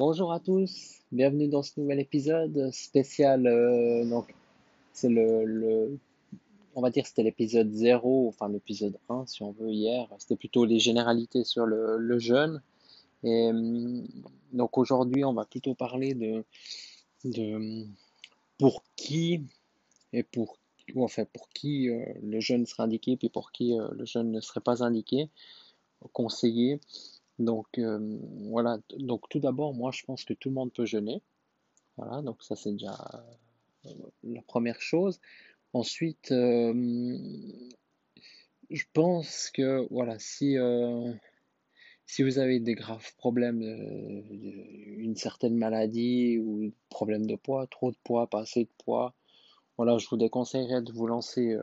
Bonjour à tous, bienvenue dans ce nouvel épisode spécial. Euh, c'est le, on va dire c'était l'épisode 0, enfin l'épisode 1 si on veut hier. C'était plutôt les généralités sur le, jeûne. Hum, donc aujourd'hui, on va plutôt parler de, pour qui et pour enfin pour qui euh, le jeûne serait indiqué, puis pour qui euh, le jeûne ne serait pas indiqué, conseillé. Donc euh, voilà, donc tout d'abord, moi je pense que tout le monde peut jeûner. Voilà, donc ça c'est déjà la première chose. Ensuite, je pense que voilà, si si vous avez des graves problèmes, une certaine maladie ou problème de poids, trop de poids, pas assez de poids, voilà, je vous déconseillerais de vous lancer euh,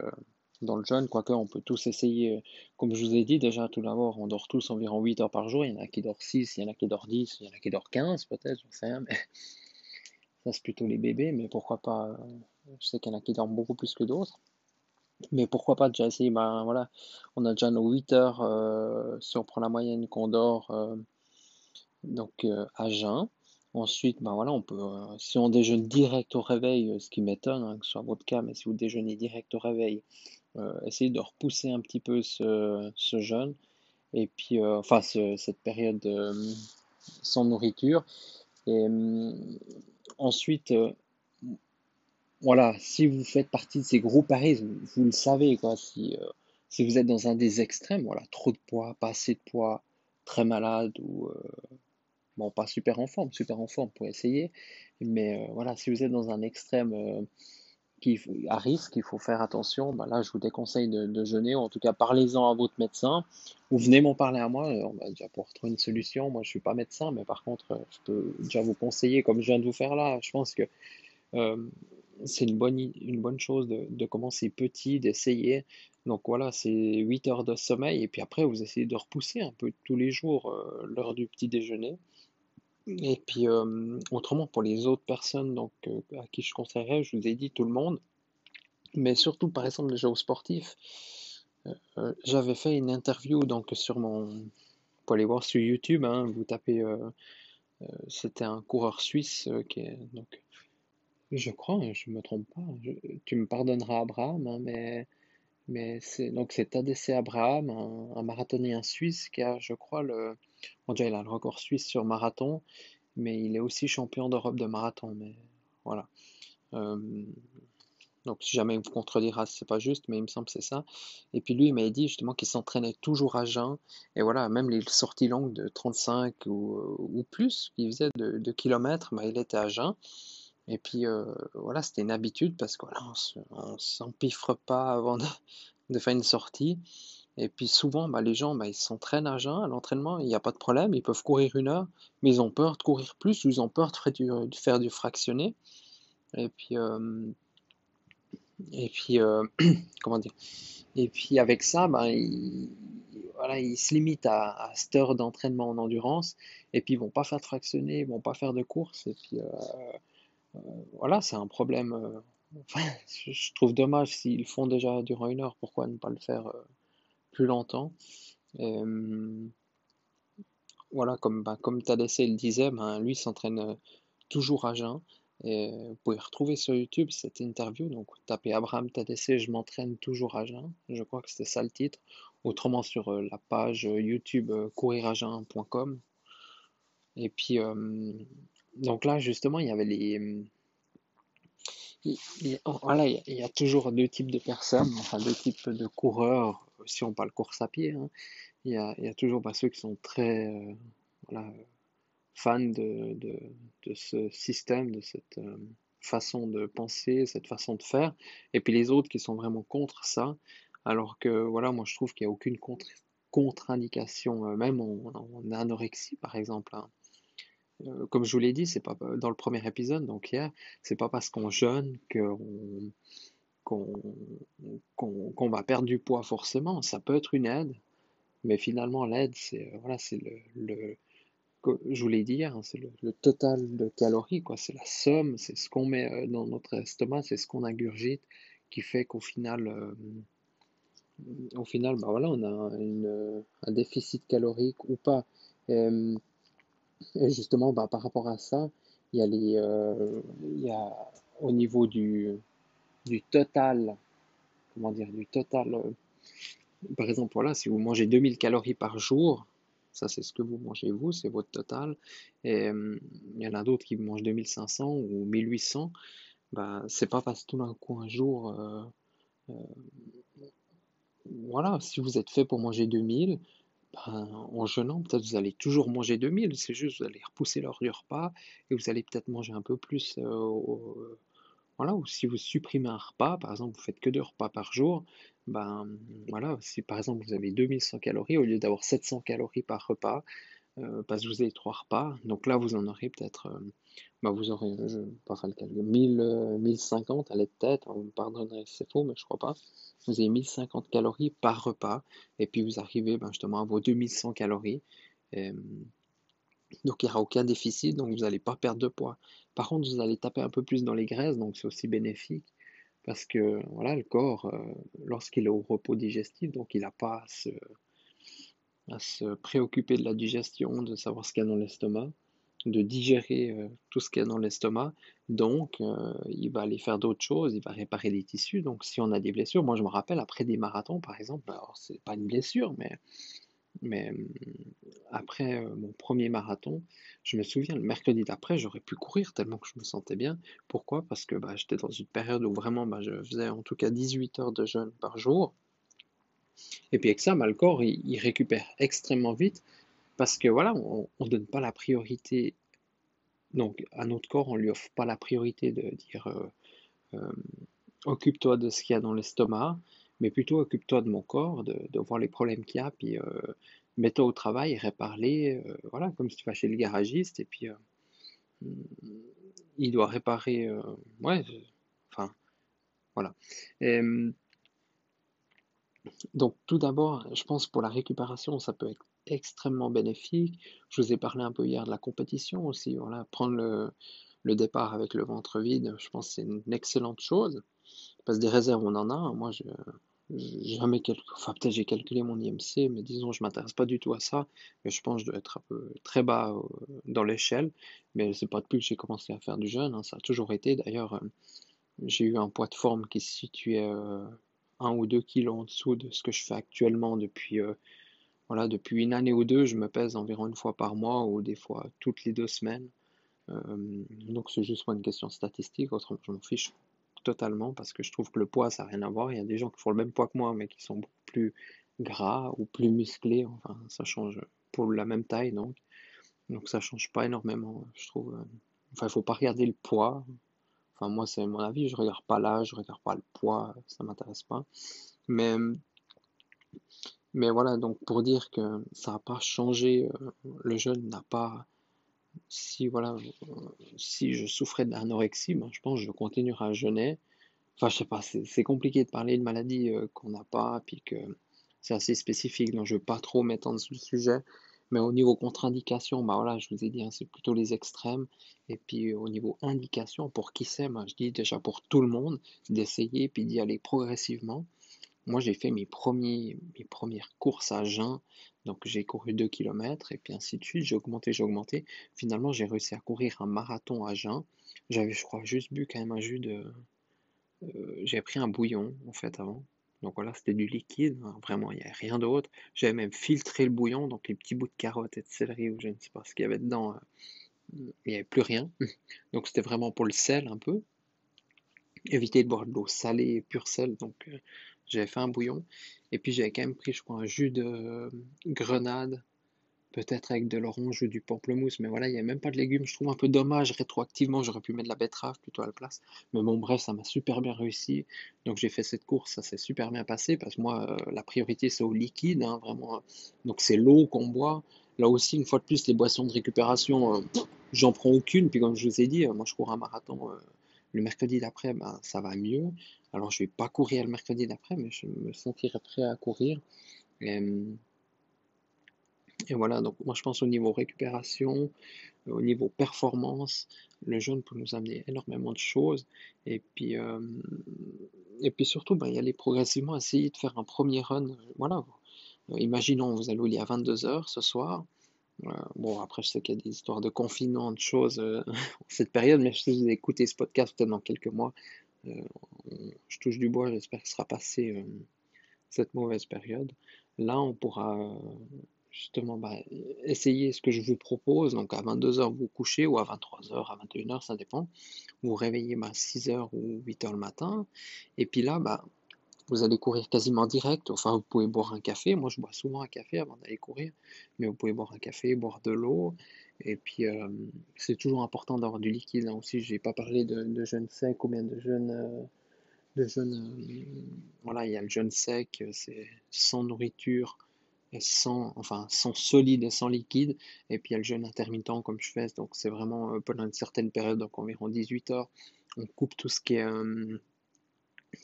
dans le jeûne, quoique on peut tous essayer. Euh, comme je vous ai dit déjà tout d'abord, on dort tous environ 8 heures par jour. Il y en a qui dorment 6, il y en a qui dorment 10, il y en a qui dorment 15 peut-être, je sais rien, mais ça c'est plutôt les bébés, mais pourquoi pas, euh, je sais qu'il y en a qui dorment beaucoup plus que d'autres. Mais pourquoi pas déjà essayer, ben voilà, on a déjà nos 8 heures, si on prend la moyenne qu'on dort, donc à jeun. Ensuite, ben voilà, on peut, euh, si on déjeune direct au réveil, euh, ce qui m'étonne, hein, que ce soit votre cas, mais si vous déjeunez direct au réveil, euh, essayez de repousser un petit peu ce, ce jeûne, et puis, enfin, cette période sans nourriture. Et ensuite, voilà, si vous faites partie de ces groupes à risque, vous, le savez, quoi, si, si vous êtes dans un des extrêmes, voilà, trop de poids, pas assez de poids, très malade ou Bon, pas super en forme, super en forme pour essayer, mais euh, voilà, si vous êtes dans un extrême euh, à risque, il faut faire attention. Bah là, je vous déconseille de, jeûner, ou en tout cas, parlez-en à votre médecin, ou venez m'en parler à moi, on va déjà pour trouver une solution. Moi, je suis pas médecin, mais par contre, je peux déjà vous conseiller, comme je viens de vous faire là, je pense que euh, c'est une bonne, une bonne chose de, de commencer petit, d'essayer. Donc voilà, c'est 8 heures de sommeil, et puis après, vous essayez de repousser un peu tous les jours l'heure du petit déjeuner. Et puis, euh, autrement, pour les autres personnes donc, euh, à qui je conseillerais, je vous ai dit tout le monde, mais surtout, par exemple, les joueurs sportifs. Euh, j'avais fait une interview donc, sur mon. Vous pouvez aller voir sur YouTube, hein, vous tapez. C'était un coureur suisse qui est. Donc, je crois, hein, je ne me trompe pas, tu me pardonneras, Abraham, hein, mais mais c'est donc c'est ADC Abraham, un, marathonien suisse qui a, je crois, le. Bon, déjà, il a le record suisse sur marathon, mais il est aussi champion d'Europe de marathon. Mais voilà. Euh, donc, si jamais il me contredira, c'est pas juste, mais il me semble que c'est ça. Et puis lui, il m'a dit justement qu'il s'entraînait toujours à jeun. Et voilà, même les sorties longues de 35 ou, plus qu'il faisait de, kilomètres, bah, il était à jeun. Et puis euh, voilà, c'était une habitude parce qu'on ne s'empiffre pas avant de, faire une sortie. Et puis souvent, bah, les gens, bah, ils s'entraînent à jeun, à l'entraînement, il n'y a pas de problème, ils peuvent courir une heure, mais ils ont peur de courir plus ou ils ont peur de faire du, fractionné. Et puis, et puis comment dire? Et puis avec ça, bah, ils, voilà, ils se limitent à, à cette heure d'entraînement en endurance, et puis ils vont pas faire de fractionné, ils vont pas faire de course, et puis voilà, c'est un problème. Je trouve dommage s'ils le font déjà durant une heure, pourquoi ne pas le faire plus longtemps voilà, comme, bah, comme Tadessé le disait, ben, lui s'entraîne toujours à jeun. Et vous pouvez retrouver sur YouTube cette interview. Donc, tapez Abraham Tadessé, je m'entraîne toujours à jeun. Je crois que c'était ça le titre. Autrement, sur la page YouTube couriragin.com. Et puis, donc là, justement, il y avait les. Il, voilà, il y a toujours deux types de personnes, enfin deux types de coureurs, si on parle course à pied. Hein. Il, y a, toujours bah, ceux qui sont très euh, fans de, ce système, de cette euh, façon de penser, cette façon de faire, et puis les autres qui sont vraiment contre ça, alors que voilà, moi je trouve qu'il n'y a aucune contre, contre-indication, euh, même en, anorexie par exemple. Hein comme je vous l'ai dit, c'est pas dans le premier épisode, donc hier, c'est pas parce qu'on jeûne qu'on qu'on va perdre du poids forcément. Ça peut être une aide, mais finalement l'aide, c'est voilà, c'est le, je hier, hein, c'est le, total de calories, quoi. C'est la somme, c'est ce qu'on met euh, dans notre estomac, c'est ce qu'on ingurgite, qui fait qu'au final, euh, au final, bah voilà, on a un déficit calorique ou pas. Et justement, bah, par rapport à ça, il y a, les, euh, il y a au niveau du, du total, comment dire, du total, euh, par exemple, voilà, si vous mangez 2000 calories par jour, ça c'est ce que vous mangez vous, c'est votre total, et euh, il y en a d'autres qui mangent 2500 ou 1800, bah, c'est pas parce que tout d'un coup un jour, voilà, si vous êtes fait pour manger 2000, ben, en jeûnant, peut-être vous allez toujours manger 2000, c'est juste vous allez repousser l'heure du repas et vous allez peut-être manger un peu plus. Euh, voilà, ou si vous supprimez un repas, par exemple, vous faites que deux repas par jour, ben voilà, si par exemple vous avez 2100 calories au lieu d'avoir 700 calories par repas, euh, parce que vous avez trois repas, donc là vous en aurez peut-être, ben, vous aurez, je pas le calcul, 1000, 1050 à l'aide tête, hein, vous me pardonnerez si c'est faux, mais je crois pas vous avez 1050 calories par repas, et puis vous arrivez ben, justement à vos 2100 calories. Donc il n'y aura aucun déficit, donc vous n'allez pas perdre de poids. Par contre, vous allez taper un peu plus dans les graisses, donc c'est aussi bénéfique, parce que voilà, le corps, euh, lorsqu'il est au repos digestif, donc il n'a pas à se préoccuper de la digestion, de savoir ce qu'il y a dans l'estomac de digérer euh, tout ce qu'il y a dans l'estomac. Donc, euh, il va aller faire d'autres choses, il va réparer les tissus. Donc, si on a des blessures, moi je me rappelle après des marathons par exemple, alors c'est pas une blessure, mais, mais hum, après mon premier marathon, je me souviens le mercredi d'après, j'aurais pu courir tellement que je me sentais bien. Pourquoi? Parce que bah, j'étais dans une période où vraiment bah, je faisais en tout cas 18 heures de jeûne par jour. Et puis avec ça, bah, le corps, il récupère extrêmement vite. Parce que voilà, on ne donne pas la priorité, donc à notre corps, on ne lui offre pas la priorité de dire occupe-toi de ce qu'il y a dans l'estomac, mais plutôt occupe-toi de mon corps, de, voir les problèmes qu'il y a, puis euh, mets-toi au travail, répare-les, voilà, comme si tu vas chez le garagiste, et puis il doit réparer, ouais, enfin, voilà. donc tout d'abord, je pense pour la récupération, ça peut être extrêmement bénéfique. Je vous ai parlé un peu hier de la compétition aussi. Voilà, prendre le, départ avec le ventre vide, je pense que c'est une excellente chose. Parce que des réserves, on en a. Moi, je jamais enfin peut-être j'ai calculé mon IMC, mais disons je m'intéresse pas du tout à ça. Je pense que je dois être un peu très bas euh, dans l'échelle. Mais c'est pas depuis que j'ai commencé à faire du jeûne. Hein. ça a toujours été. D'ailleurs, euh, j'ai eu un poids de forme qui se situait euh, un ou deux kilos en dessous de ce que je fais actuellement depuis depuis une année ou deux, je me pèse environ une fois par mois ou des fois toutes les deux semaines. Euh, donc c'est juste pas une question statistique, autrement je m'en fiche totalement parce que je trouve que le poids ça n'a rien à voir. Il y a des gens qui font le même poids que moi mais qui sont beaucoup plus gras ou plus musclés, enfin ça change pour la même taille donc. Donc ça change pas énormément, je trouve. Enfin il faut pas regarder le poids. Enfin moi c'est mon avis, je regarde pas l'âge, je regarde pas le poids, ça m'intéresse pas. Mais mais voilà, donc pour dire que ça n'a pas changé, euh, le jeûne n'a pas. Si voilà, euh, si je souffrais d'anorexie, ben, je pense que je continuerai à jeûner. Enfin, je sais pas, c'est compliqué de parler de maladies euh, qu'on n'a pas, puis que c'est assez spécifique, donc je ne vais pas trop m'étendre sur le sujet. Mais au niveau contre-indication, bah voilà, je vous ai dit, hein, c'est plutôt les extrêmes. Et puis au niveau indication, pour qui c'est, je dis déjà pour tout le monde, d'essayer puis d'y aller progressivement. Moi, j'ai fait mes, mes premières courses à jeun. Donc, j'ai couru 2 km et puis ainsi de suite. J'ai augmenté, j'ai augmenté. Finalement, j'ai réussi à courir un marathon à jeun. J'avais, je crois, juste bu quand même un jus de. Euh, j'ai pris un bouillon, en fait, avant. Donc voilà, c'était du liquide, hein. vraiment, il n'y avait rien d'autre. J'avais même filtré le bouillon, donc les petits bouts de carottes et de céleri, ou je ne sais pas ce qu'il y avait dedans, euh, il n'y avait plus rien. Donc c'était vraiment pour le sel un peu. Éviter de boire de l'eau salée, pur sel, donc euh, j'avais fait un bouillon. Et puis j'avais quand même pris, je crois, un jus de euh, grenade, peut-être avec de l'orange ou du pamplemousse. Mais voilà, il n'y a même pas de légumes. Je trouve un peu dommage rétroactivement. J'aurais pu mettre de la betterave plutôt à la place. Mais bon, bref, ça m'a super bien réussi. Donc j'ai fait cette course, ça s'est super bien passé parce que moi, euh, la priorité c'est au liquide, hein, vraiment. Donc c'est l'eau qu'on boit. là aussi, une fois de plus, les boissons de récupération, j'en prends aucune. Puis comme je vous ai dit, moi je cours un marathon le mercredi d'après, ben, ça va mieux. Alors je vais pas courir le mercredi d'après, mais je me sentirai prêt à courir. Et, et voilà, donc moi je pense au niveau récupération, au niveau performance, le jeûne peut nous amener énormément de choses. Et puis, euh, et puis surtout, ben, y aller progressivement, essayer de faire un premier run. Voilà, imaginons, vous allez au lit à 22h ce soir. Euh, bon, après, je sais qu'il y a des histoires de confinement, de choses euh, cette période, mais si vous écoutez ce podcast peut-être dans quelques mois, je touche du bois, j'espère qu'il sera passé cette mauvaise période. Là, on pourra justement bah, essayer ce que je vous propose. Donc à 22h vous couchez ou à 23h, à 21h, ça dépend. Vous vous réveillez à bah, 6h ou 8h le matin. Et puis là, bah, vous allez courir quasiment direct. Enfin, vous pouvez boire un café. Moi, je bois souvent un café avant d'aller courir. Mais vous pouvez boire un café, boire de l'eau. Et puis, euh, c'est toujours important d'avoir du liquide. Là aussi, je n'ai pas parlé de, de jeûne sec ou bien de jeûne... Euh, de jeûne euh, voilà, il y a le jeûne sec, c'est sans nourriture, sans, enfin, sans solide et sans liquide. Et puis il y a le jeûne intermittent comme je fais. Donc c'est vraiment euh, pendant une certaine période, donc environ 18 heures, on coupe tout ce qui est, euh,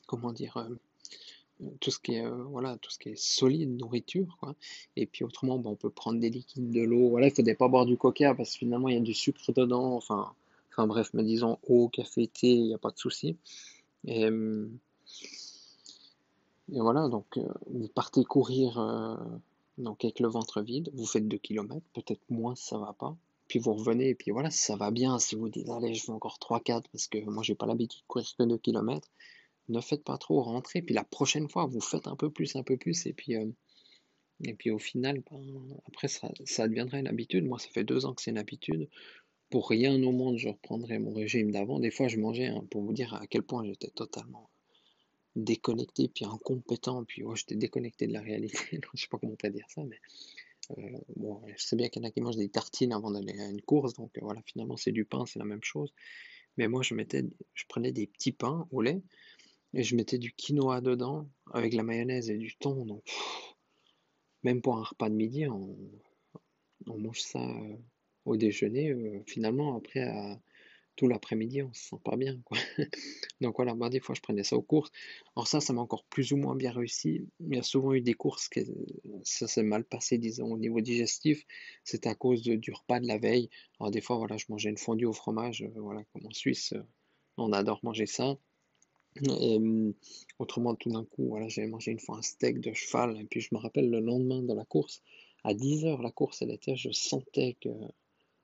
comment dire, euh, tout ce qui est, voilà, tout ce qui est solide, nourriture. Quoi. Et puis autrement, bon, on peut prendre des liquides, de l'eau. Voilà, il ne pas boire du coca parce que finalement il y a du sucre dedans. Enfin, enfin bref, mais disons eau, café, thé, il n'y a pas de souci. Et voilà, donc vous partez courir donc avec le ventre vide, vous faites 2 km, peut-être moins ça va pas. Puis vous revenez et puis voilà, ça va bien. Si vous dites allez, je fais encore 3-4 parce que moi j'ai pas l'habitude de courir que 2 km, ne faites pas trop, rentrez. Puis la prochaine fois, vous faites un peu plus, un peu plus. Et puis, euh, et puis au final, ben, après ça, ça deviendra une habitude. Moi, ça fait deux ans que c'est une habitude. Pour rien au monde, je reprendrai mon régime d'avant. Des fois, je mangeais, hein, pour vous dire à quel point j'étais totalement déconnecté, puis incompétent, puis ouais, j'étais déconnecté de la réalité. je sais pas comment on peut dire ça, mais euh, bon, je sais bien qu'il y en a qui mangent des tartines avant d'aller à une course, donc euh, voilà, finalement c'est du pain, c'est la même chose. Mais moi je mettais, je prenais des petits pains au lait et je mettais du quinoa dedans avec la mayonnaise et du thon, donc même pour un repas de midi, on, on mange ça euh, au déjeuner. finalement après à tout l'après-midi, on se sent pas bien. Donc voilà, moi des fois je prenais ça aux courses. Alors ça, ça m'a encore plus ou moins bien réussi. Il y a souvent eu des courses que ça s'est mal passé, disons, au niveau digestif. C'est à cause du repas de la veille. Alors des fois, voilà, je mangeais une fondue au fromage, euh, voilà, comme en Suisse, euh, on adore manger ça. Autrement, tout d'un coup, voilà, j'avais mangé une fois un steak de cheval, et puis je me rappelle le lendemain de la course, à 10h, la course elle était, je sentais que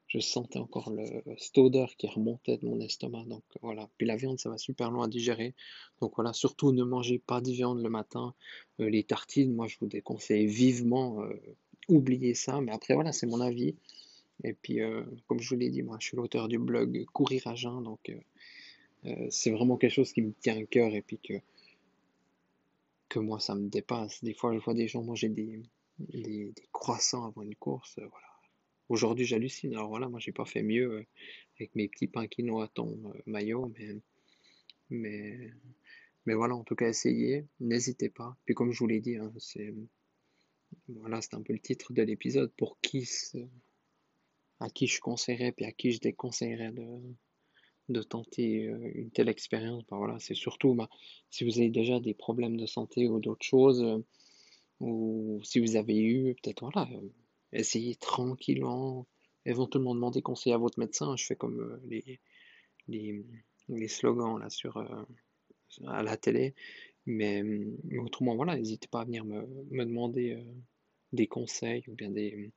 je sentais encore le, cette odeur qui remontait de mon estomac. Donc voilà. Puis la viande, ça va super loin à digérer. Donc voilà, surtout ne mangez pas de viande le matin. Euh, les tartines, moi je vous déconseille vivement, euh, oubliez ça. Mais après voilà, c'est mon avis. Et puis euh, comme je vous l'ai dit, moi je suis l'auteur du blog Courir à jeun. Donc c'est vraiment quelque chose qui me tient à cœur et puis que, que moi ça me dépasse. Des fois je vois des gens manger des, des, des croissants avant une course. voilà Aujourd'hui, j'hallucine. Alors voilà, moi, j'ai pas fait mieux euh, avec mes petits pains quinoa ton euh, maillot, mais, mais, mais voilà, en tout cas, essayez, n'hésitez pas. Puis comme je vous l'ai dit, hein, c'est voilà, c'est un peu le titre de l'épisode pour qui à qui je conseillerais puis à qui je déconseillerais de, de tenter euh, une telle expérience. Ben voilà, c'est surtout bah, si vous avez déjà des problèmes de santé ou d'autres choses, ou si vous avez eu, peut-être voilà, essayez tranquillement, éventuellement demander conseil à votre médecin. Je fais comme euh, les, les, slogans là sur, euh, à la télé. Mais, autrement, voilà, n'hésitez pas à venir me, me demander euh, des conseils ou bien des,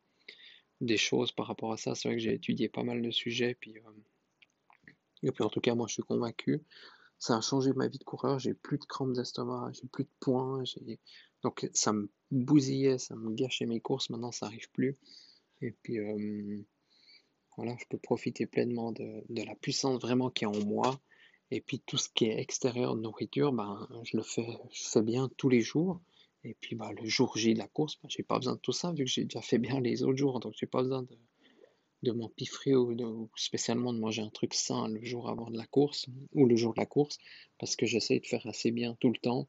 des choses par rapport à ça. C'est vrai que j'ai étudié pas mal de sujets. Puis, et puis en tout cas, moi je suis convaincu. Ça a changé ma vie de coureur. J'ai plus de crampes d'estomac, j'ai plus de points, donc ça me bousillait, ça me gâchait mes courses, maintenant ça n'arrive plus. Et puis euh, voilà, je peux profiter pleinement de, la puissance vraiment qui est en moi. Et puis tout ce qui est extérieur nourriture, ben, je le fais, je fais bien tous les jours. Et puis bah, le jour J de la course, ben, j'ai pas besoin de tout ça vu que j'ai déjà fait bien les autres jours. Donc j'ai pas besoin de, de m'empiffrer ou, spécialement de manger un truc sain le jour avant de la course ou le jour de la course parce que j'essaie de faire assez bien tout le temps.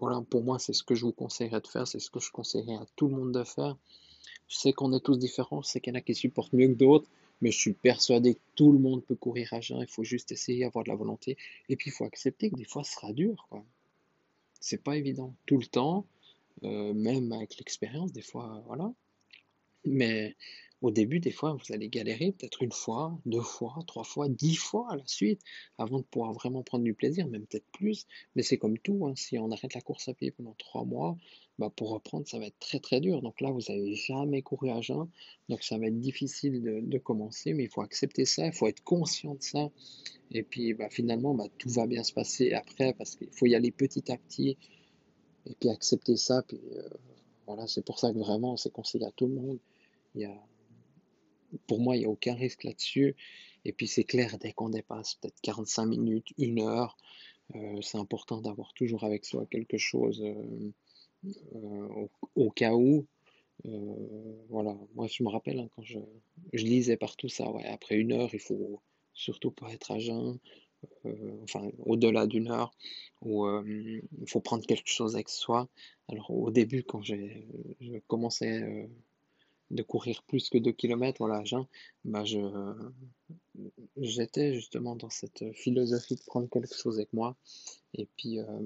Voilà, pour moi, c'est ce que je vous conseillerais de faire, c'est ce que je conseillerais à tout le monde de faire. Je sais qu'on est tous différents, je sais qu'il y en a qui supportent mieux que d'autres, mais je suis persuadé que tout le monde peut courir à jeun, il faut juste essayer, avoir de la volonté, et puis il faut accepter que des fois ce sera dur. C'est pas évident tout le temps, euh, même avec l'expérience, des fois, voilà. Mais au début, des fois, vous allez galérer peut-être une fois, deux fois, trois fois, dix fois à la suite, avant de pouvoir vraiment prendre du plaisir, même peut-être plus. Mais c'est comme tout, hein, si on arrête la course à pied pendant trois mois, bah pour reprendre, ça va être très très dur. Donc là, vous n'avez jamais couru à jeun, donc ça va être difficile de, commencer, mais il faut accepter ça, il faut être conscient de ça. Et puis bah, finalement, bah, tout va bien se passer après, parce qu'il faut y aller petit à petit, et puis accepter ça. Euh, voilà, c'est pour ça que vraiment, c'est conseillé à tout le monde. Il y a, pour moi, il n'y a aucun risque là-dessus. Et puis c'est clair, dès qu'on dépasse peut-être 45 minutes, une heure, euh, c'est important d'avoir toujours avec soi quelque chose euh, euh, au, cas où. voilà, moi je me rappelle hein, quand je, je, lisais partout ça, après une heure, il faut surtout pas être à jeun, enfin au-delà d'une heure, où il faut prendre quelque chose avec soi. Alors au début, quand je commençais de courir plus que 2 km, je, j'étais justement dans cette philosophie de prendre quelque chose avec moi. Et puis, euh,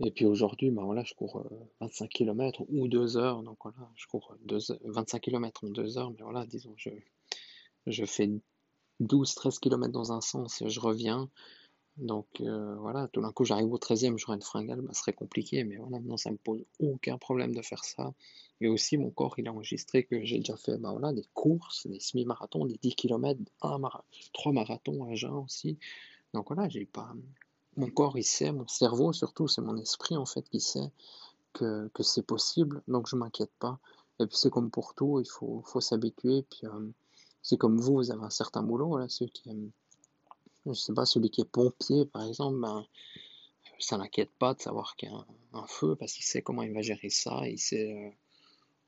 et aujourd'hui, bah je cours 25 km ou 2 heures. Donc voilà, je cours 25 km en 2 heures, mais voilà, disons, je, je fais 12-13 km dans un sens et je reviens. Donc euh, voilà, tout d'un coup j'arrive au 13e, j'aurai une fringale, bah, ce serait compliqué, mais voilà, non, ça me pose aucun problème de faire ça. Et aussi mon corps il a enregistré que j'ai déjà fait bah, voilà, des courses, des semi-marathons, des 10 km, un 3 marathons à jeun aussi. Donc voilà, j'ai pas. Mon corps il sait, mon cerveau surtout, c'est mon esprit en fait qui sait que, que c'est possible, donc je m'inquiète pas. Et puis c'est comme pour tout, il faut, faut s'habituer. Puis euh, c'est comme vous, vous avez un certain boulot, voilà, ceux qui aiment je sais pas, celui qui est pompier, par exemple, ben, ça n'inquiète pas de savoir qu'il y a un, feu parce qu'il sait comment il va gérer ça, il sait, euh,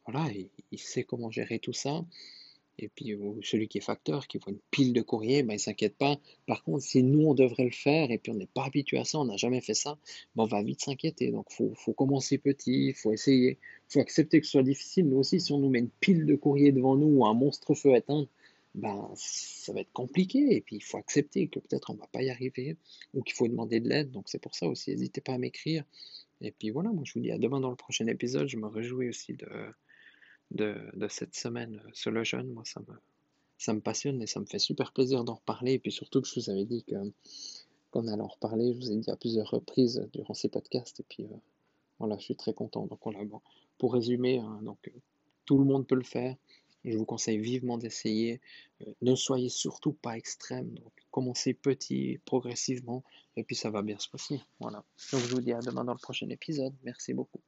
voilà, il, sait comment gérer tout ça. Et puis celui qui est facteur, qui voit une pile de courrier, ben, il s'inquiète pas. Par contre, si nous on devrait le faire et puis on n'est pas habitué à ça, on n'a jamais fait ça, ben, on va vite s'inquiéter. Donc faut, faut commencer petit, faut essayer, faut accepter que ce soit difficile. Nous aussi, si on nous met une pile de courrier devant nous ou un monstre feu éteint, ben, ça va être compliqué. Et puis, il faut accepter que peut-être on ne va pas y arriver ou qu'il faut demander de l'aide. Donc, c'est pour ça aussi, n'hésitez pas à m'écrire. Et puis voilà, moi je vous dis à demain dans le prochain épisode. Je me réjouis aussi de, de, cette semaine sur le jeûne. Moi, ça me, ça me passionne et ça me fait super plaisir d'en reparler. Et puis surtout que je vous avais dit que qu'on allait en reparler. Je vous ai dit à plusieurs reprises durant ces podcasts. Et puis euh, voilà, je suis très content. Donc voilà, pour résumer, hein, donc, tout le monde peut le faire. Je vous conseille vivement d'essayer. Euh, ne soyez surtout pas extrême. Commencez petit, progressivement, et puis ça va bien se passer. Voilà. Donc, je vous dis à demain dans le prochain épisode. Merci beaucoup.